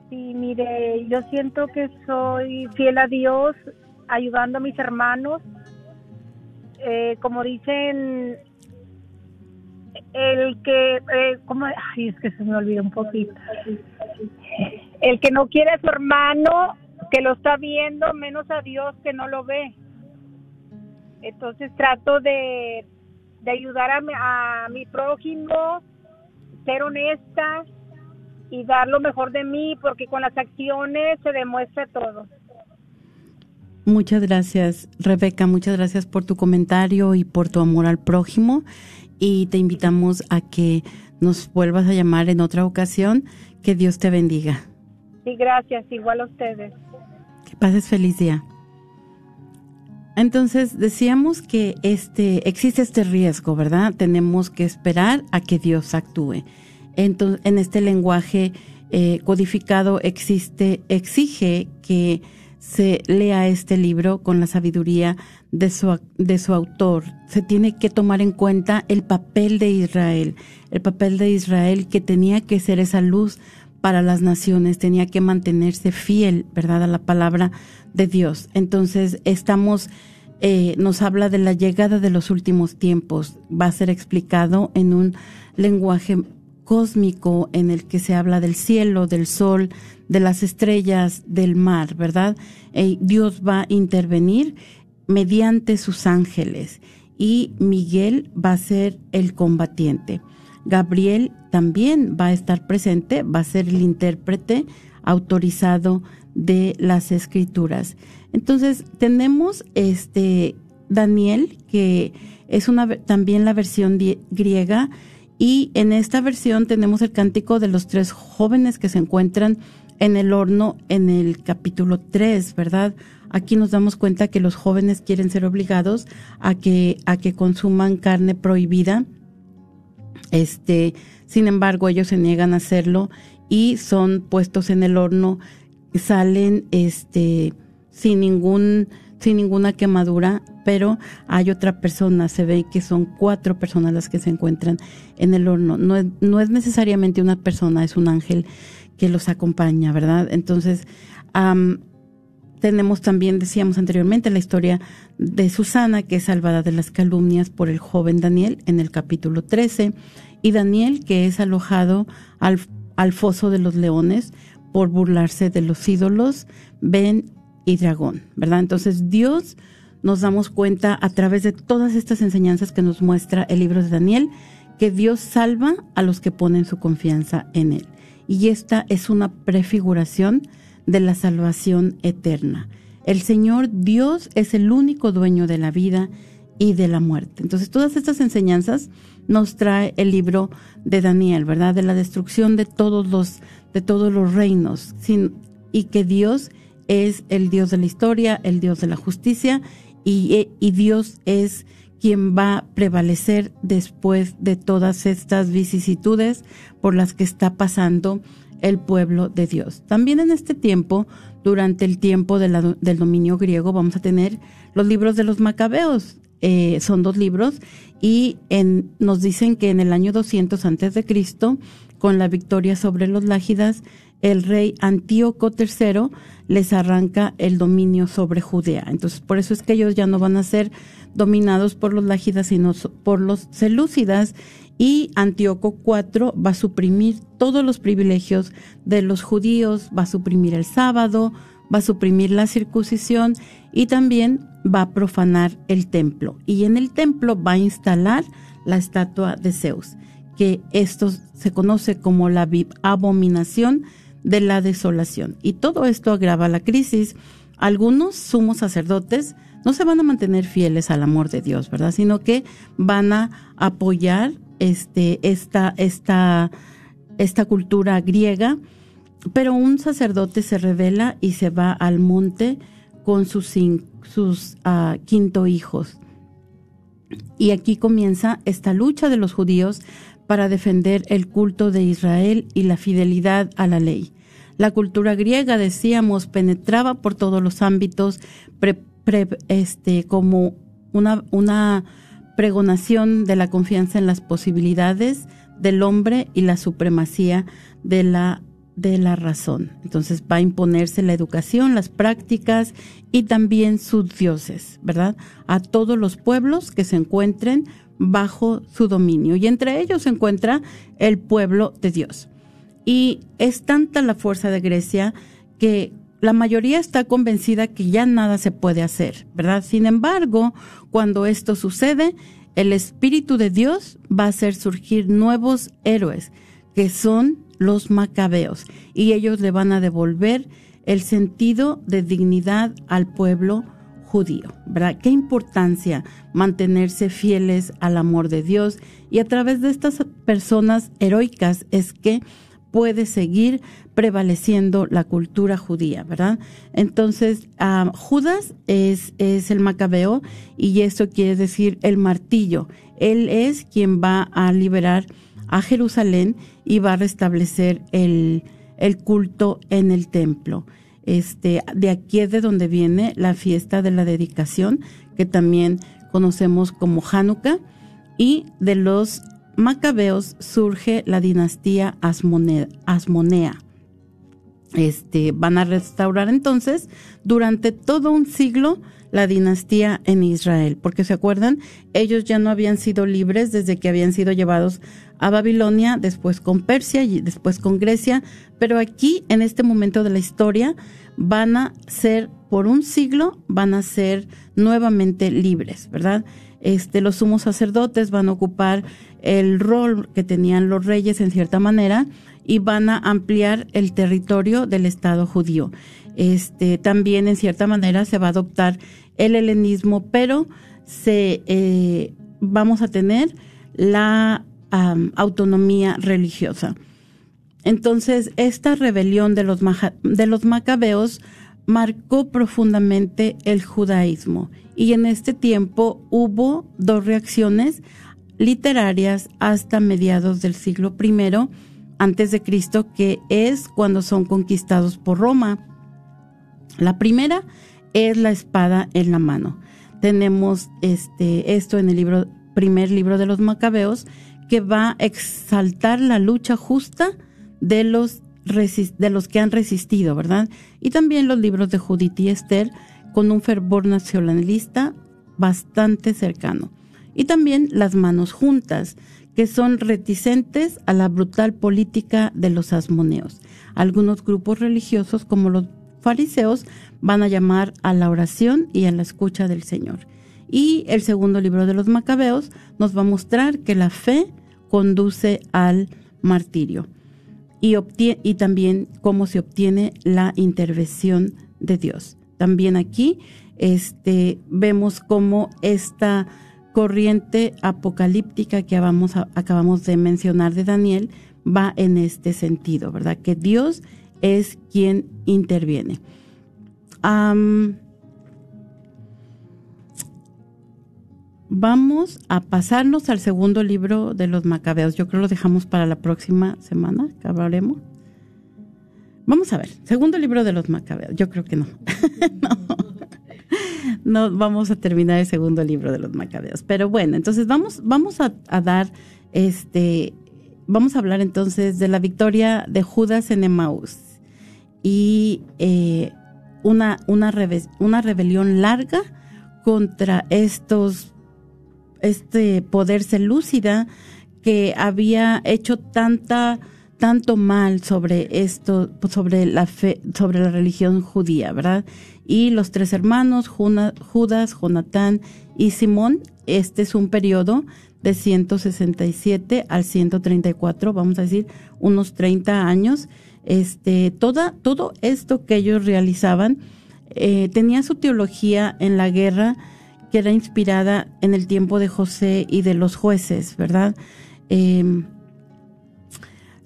Sí, mire, yo siento que soy fiel a Dios, ayudando a mis hermanos. Eh, como dicen, el que, eh, como, ay, es que se me olvidó un poquito. El que no quiere a su hermano, que lo está viendo, menos a Dios que no lo ve. Entonces trato de, de ayudar a a mi prójimo, ser honesta, y dar lo mejor de mí, porque con las acciones se demuestra todo.
Muchas gracias, Rebeca. Muchas gracias por tu comentario y por tu amor al prójimo. Y te invitamos a que nos vuelvas a llamar en otra ocasión. Que Dios te bendiga.
Sí, gracias. Igual a ustedes.
Que Pases feliz día. Entonces decíamos que este existe este riesgo, ¿verdad? Tenemos que esperar a que Dios actúe. Entonces, en este lenguaje eh, codificado existe exige que se lea este libro con la sabiduría de su, de su autor. Se tiene que tomar en cuenta el papel de Israel, el papel de Israel que tenía que ser esa luz para las naciones, tenía que mantenerse fiel, ¿verdad?, a la palabra de Dios. Entonces, estamos, eh, nos habla de la llegada de los últimos tiempos. Va a ser explicado en un lenguaje cósmico en el que se habla del cielo, del sol, de las estrellas, del mar, ¿verdad? Eh, Dios va a intervenir mediante sus ángeles y Miguel va a ser el combatiente. Gabriel también va a estar presente, va a ser el intérprete autorizado de las escrituras. Entonces, tenemos este Daniel, que es una también la versión griega, y en esta versión tenemos el cántico de los tres jóvenes que se encuentran en el horno en el capítulo 3, ¿verdad? Aquí nos damos cuenta que los jóvenes quieren ser obligados a que, a que consuman carne prohibida. Este, sin embargo, ellos se niegan a hacerlo y son puestos en el horno, salen este sin ningún sin ninguna quemadura, pero hay otra persona, se ve que son cuatro personas las que se encuentran en el horno. No es, no es necesariamente una persona, es un ángel que los acompaña, ¿verdad? Entonces, tenemos también, decíamos anteriormente, la historia de Susana, que es salvada de las calumnias por el joven Daniel en el capítulo 13, y Daniel, que es alojado al, foso de los leones por burlarse de los ídolos, Ben y Dragón, ¿verdad? Entonces, Dios nos damos cuenta a través de todas estas enseñanzas que nos muestra el libro de Daniel, que Dios salva a los que ponen su confianza en Él y esta es una prefiguración de la salvación eterna. El Señor Dios es el único dueño de la vida y de la muerte. Entonces, todas estas enseñanzas nos trae el libro de Daniel, ¿verdad? De la destrucción de todos los, de todos los reinos, y que Dios es el Dios de la historia, el Dios de la justicia, y, y Dios es quien va a prevalecer después de todas estas vicisitudes por las que está pasando el pueblo de Dios. También en este tiempo, durante el tiempo del dominio griego, vamos a tener los libros de los macabeos. Eh, son dos libros y nos dicen que en el año 200 antes de Cristo, con la victoria sobre los lágidas, el rey Antíoco III les arranca el dominio sobre Judea. Entonces, por eso es que ellos ya no van a ser dominados por los lágidas, sino por los selúcidas. Y Antíoco IV va a suprimir todos los privilegios de los judíos, va a suprimir el sábado, va a suprimir la circuncisión y también va a profanar el templo. Y en el templo va a instalar la estatua de Zeus, que esto se conoce como la abominación de la desolación. Y todo esto agrava la crisis. Algunos sumos sacerdotes no se van a mantener fieles al amor de Dios, ¿verdad? Sino que van a apoyar este, esta, esta, esta cultura griega. Pero un sacerdote se revela y se va al monte con sus, sus uh, quinto hijos. Y aquí comienza esta lucha de los judíos para defender el culto de Israel y la fidelidad a la ley. La cultura griega, decíamos, penetraba por todos los ámbitos, este, como una, una pregonación de la confianza en las posibilidades del hombre y la supremacía de la de la razón. Entonces va a imponerse la educación, las prácticas y también sus dioses, ¿verdad? A todos los pueblos que se encuentren bajo su dominio. Y entre ellos se encuentra el pueblo de Dios. Y es tanta la fuerza de Grecia que la mayoría está convencida que ya nada se puede hacer, ¿verdad? Sin embargo, cuando esto sucede, el Espíritu de Dios va a hacer surgir nuevos héroes, que son los macabeos, y ellos le van a devolver el sentido de dignidad al pueblo judío, ¿verdad? Qué importancia mantenerse fieles al amor de Dios y a través de estas personas heroicas es que puede seguir prevaleciendo la cultura judía, ¿verdad? Entonces, ah, Judas es, es el macabeo y esto quiere decir el martillo. Él es quien va a liberar a Jerusalén y va a restablecer el, el culto en el templo. Este, de aquí es de donde viene la fiesta de la dedicación, que también conocemos como Hanukkah, y de los macabeos surge la dinastía Asmonea. Este, van a restaurar entonces durante todo un siglo la dinastía en Israel, porque se acuerdan, ellos ya no habían sido libres desde que habían sido llevados a Babilonia, después con Persia y después con Grecia, pero aquí en este momento de la historia van a ser por un siglo, van a ser nuevamente libres, ¿verdad? Este, los sumos sacerdotes van a ocupar el rol que tenían los reyes en cierta manera y van a ampliar el territorio del Estado judío. Este, también en cierta manera se va a adoptar el helenismo, pero se eh, vamos a tener la autonomía religiosa. Entonces, esta rebelión de los, de los macabeos marcó profundamente el judaísmo y en este tiempo hubo dos reacciones literarias hasta mediados del siglo I antes de Cristo, que es cuando son conquistados por Roma. La primera es la espada en la mano. Tenemos este esto en el libro primer libro de los Macabeos que va a exaltar la lucha justa de los de los que han resistido, ¿verdad? Y también los libros de Judith y Esther con un fervor nacionalista bastante cercano. Y también las manos juntas, que son reticentes a la brutal política de los asmoneos. Algunos grupos religiosos, como los fariseos, van a llamar a la oración y a la escucha del Señor. Y el segundo libro de los macabeos nos va a mostrar que la fe conduce al martirio y, y también cómo se obtiene la intervención de Dios. También aquí este, vemos cómo esta corriente apocalíptica que acabamos, de mencionar de Daniel va en este sentido, ¿verdad? Que Dios es quien interviene. vamos a pasarnos al segundo libro de los Macabeos. Yo creo que lo dejamos para la próxima semana que hablaremos. Vamos a ver, segundo libro de los Macabeos. Yo creo que no. *laughs* no. Vamos a terminar el segundo libro de los Macabeos. Pero bueno, entonces vamos, vamos a, dar este, vamos a hablar entonces de la victoria de Judas en Emaús y eh, una, una, una rebelión larga contra estos este poder lúcida que había hecho tanta tanto mal sobre esto, sobre la fe, sobre la religión judía, ¿verdad? Y los tres hermanos, Judas, Jonatán y Simón, este es un periodo de 167 al 134, vamos a decir, unos 30 años. Este, toda, todo esto que ellos realizaban eh, tenía su teología en la guerra que era inspirada en el tiempo de José y de los jueces, ¿verdad? Em,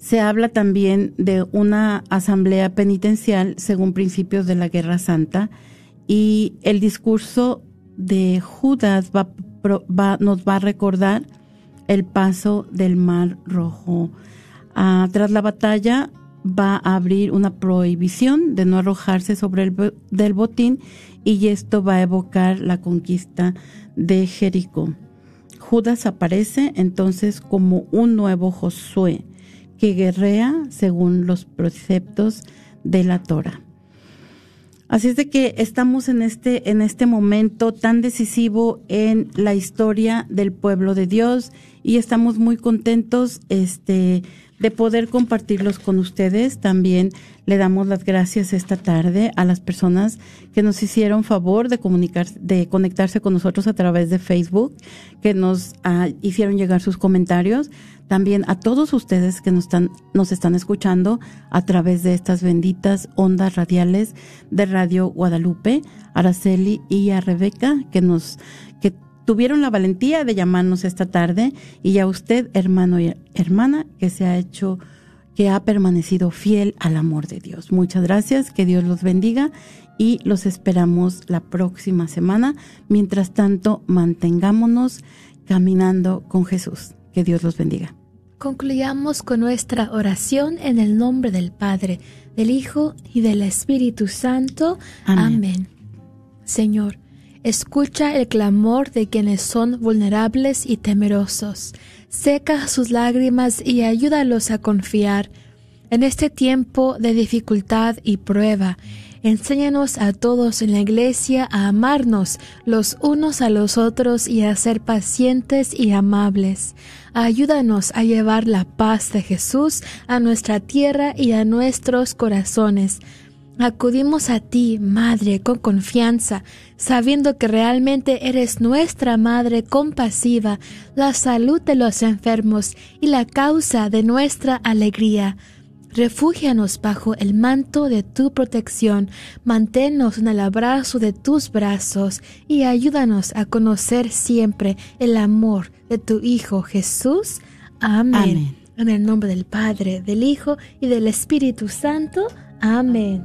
se habla también de una asamblea penitencial según principios de la Guerra Santa y el discurso de Judas va, nos va a recordar el paso del Mar Rojo. Ah, tras la batalla va a abrir una prohibición de no arrojarse sobre el del botín y esto va a evocar la conquista de Jericó. Judas aparece entonces como un nuevo Josué que guerrea según los preceptos de la Torah. Así es de que estamos en este, en este momento tan decisivo en la historia del pueblo de Dios y estamos muy contentos, este, de poder compartirlos con ustedes. También le damos las gracias esta tarde a las personas que nos hicieron favor de comunicar, de conectarse con nosotros a través de Facebook, que nos ah, hicieron llegar sus comentarios. También a todos ustedes que nos están, nos están escuchando a través de estas benditas ondas radiales de Radio Guadalupe, Araceli y a Rebeca, que nos, tuvieron la valentía de llamarnos esta tarde y a usted, hermano y hermana, que se ha hecho que ha permanecido fiel al amor de Dios. Muchas gracias, que Dios los bendiga y los esperamos la próxima semana. Mientras tanto, mantengámonos caminando con Jesús. Que Dios los bendiga.
Concluyamos con nuestra oración en el nombre del Padre, del Hijo y del Espíritu Santo.
Amén.
Amén. Señor, escucha el clamor de quienes son vulnerables y temerosos. Seca sus lágrimas y ayúdalos a confiar. En este tiempo de dificultad y prueba, enséñanos a todos en la iglesia a amarnos los unos a los otros y a ser pacientes y amables. Ayúdanos a llevar la paz de Jesús a nuestra tierra y a nuestros corazones. Acudimos a ti, Madre, con confianza, sabiendo que realmente eres nuestra Madre compasiva, la salud de los enfermos y la causa de nuestra alegría. Refúgianos bajo el manto de tu protección, manténnos en el abrazo de tus brazos y ayúdanos a conocer siempre el amor de tu Hijo Jesús. Amén.
Amén.
En el nombre del Padre, del Hijo y del Espíritu Santo. Amén.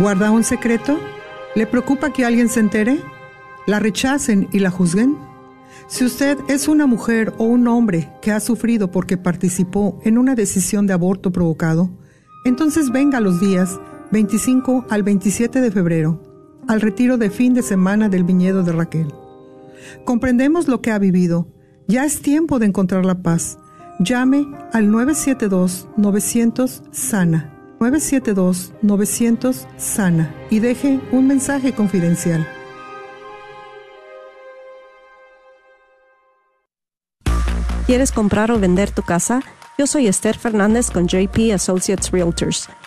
¿Guarda un secreto? ¿Le preocupa que alguien se entere? ¿La rechacen y la juzguen? Si usted es una mujer o un hombre que ha sufrido porque participó en una decisión de aborto provocado, entonces venga los días 25 al 27 de febrero al retiro de fin de semana del viñedo de Raquel. Comprendemos lo que ha vivido. Ya es tiempo de encontrar la paz. Llame al 972-900-SANA. 972-900-SANA y deje un mensaje confidencial.
¿Quieres comprar o vender tu casa? Yo soy Esther Fernández con JP Associates Realtors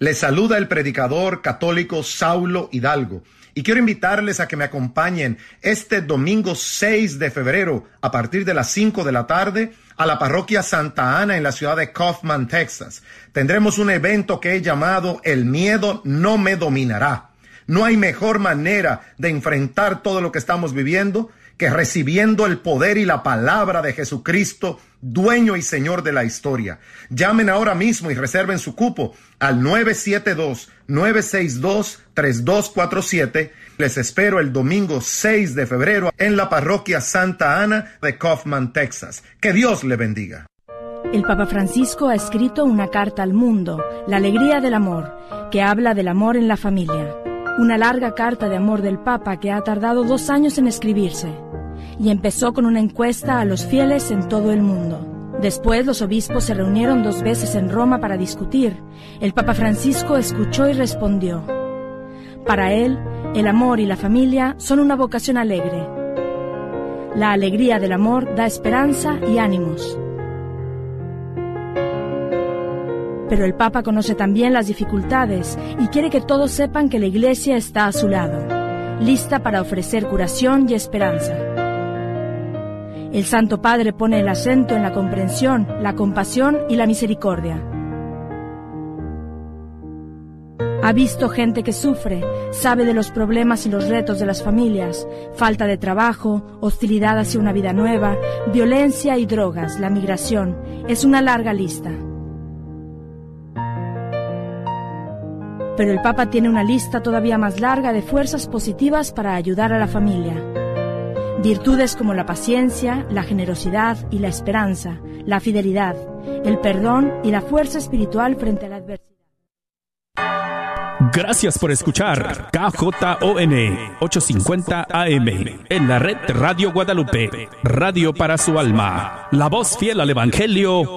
Les saluda el predicador católico Saulo Hidalgo. Y quiero invitarles a que me acompañen este domingo 6 de febrero a partir de las 5 de la tarde a la parroquia Santa Ana en la ciudad de Kaufman, Texas. Tendremos un evento que he llamado El miedo no me dominará. No hay mejor manera de enfrentar todo lo que estamos viviendo que recibiendo el poder y la palabra de Jesucristo, dueño y señor de la historia. Llamen ahora mismo y reserven su cupo al 972-962-3247. Les espero el domingo 6 de febrero en la parroquia Santa Ana de Kaufman, Texas. Que Dios le bendiga.
El Papa Francisco ha escrito una carta al mundo, La alegría del amor, que habla del amor en la familia. Una larga carta de amor del Papa que ha tardado dos años en escribirse y empezó con una encuesta a los fieles en todo el mundo. Después los obispos se reunieron dos veces en Roma para discutir. El Papa Francisco escuchó y respondió. Para él, el amor y la familia son una vocación alegre. La alegría del amor da esperanza y ánimos. Pero el Papa conoce también las dificultades y quiere que todos sepan que la Iglesia está a su lado, lista para ofrecer curación y esperanza. El Santo Padre pone el acento en la comprensión, la compasión y la misericordia. Ha visto gente que sufre, sabe de los problemas y los retos de las familias, falta de trabajo, hostilidad hacia una vida nueva, violencia y drogas, la migración. Es una larga lista. Pero el Papa tiene una lista todavía más larga de fuerzas positivas para ayudar a la familia. Virtudes como la paciencia, la generosidad y la esperanza, la fidelidad, el perdón y la fuerza espiritual frente a la adversidad.
Gracias por escuchar KJON 850 AM en la red Radio Guadalupe, radio para su alma, la voz fiel al Evangelio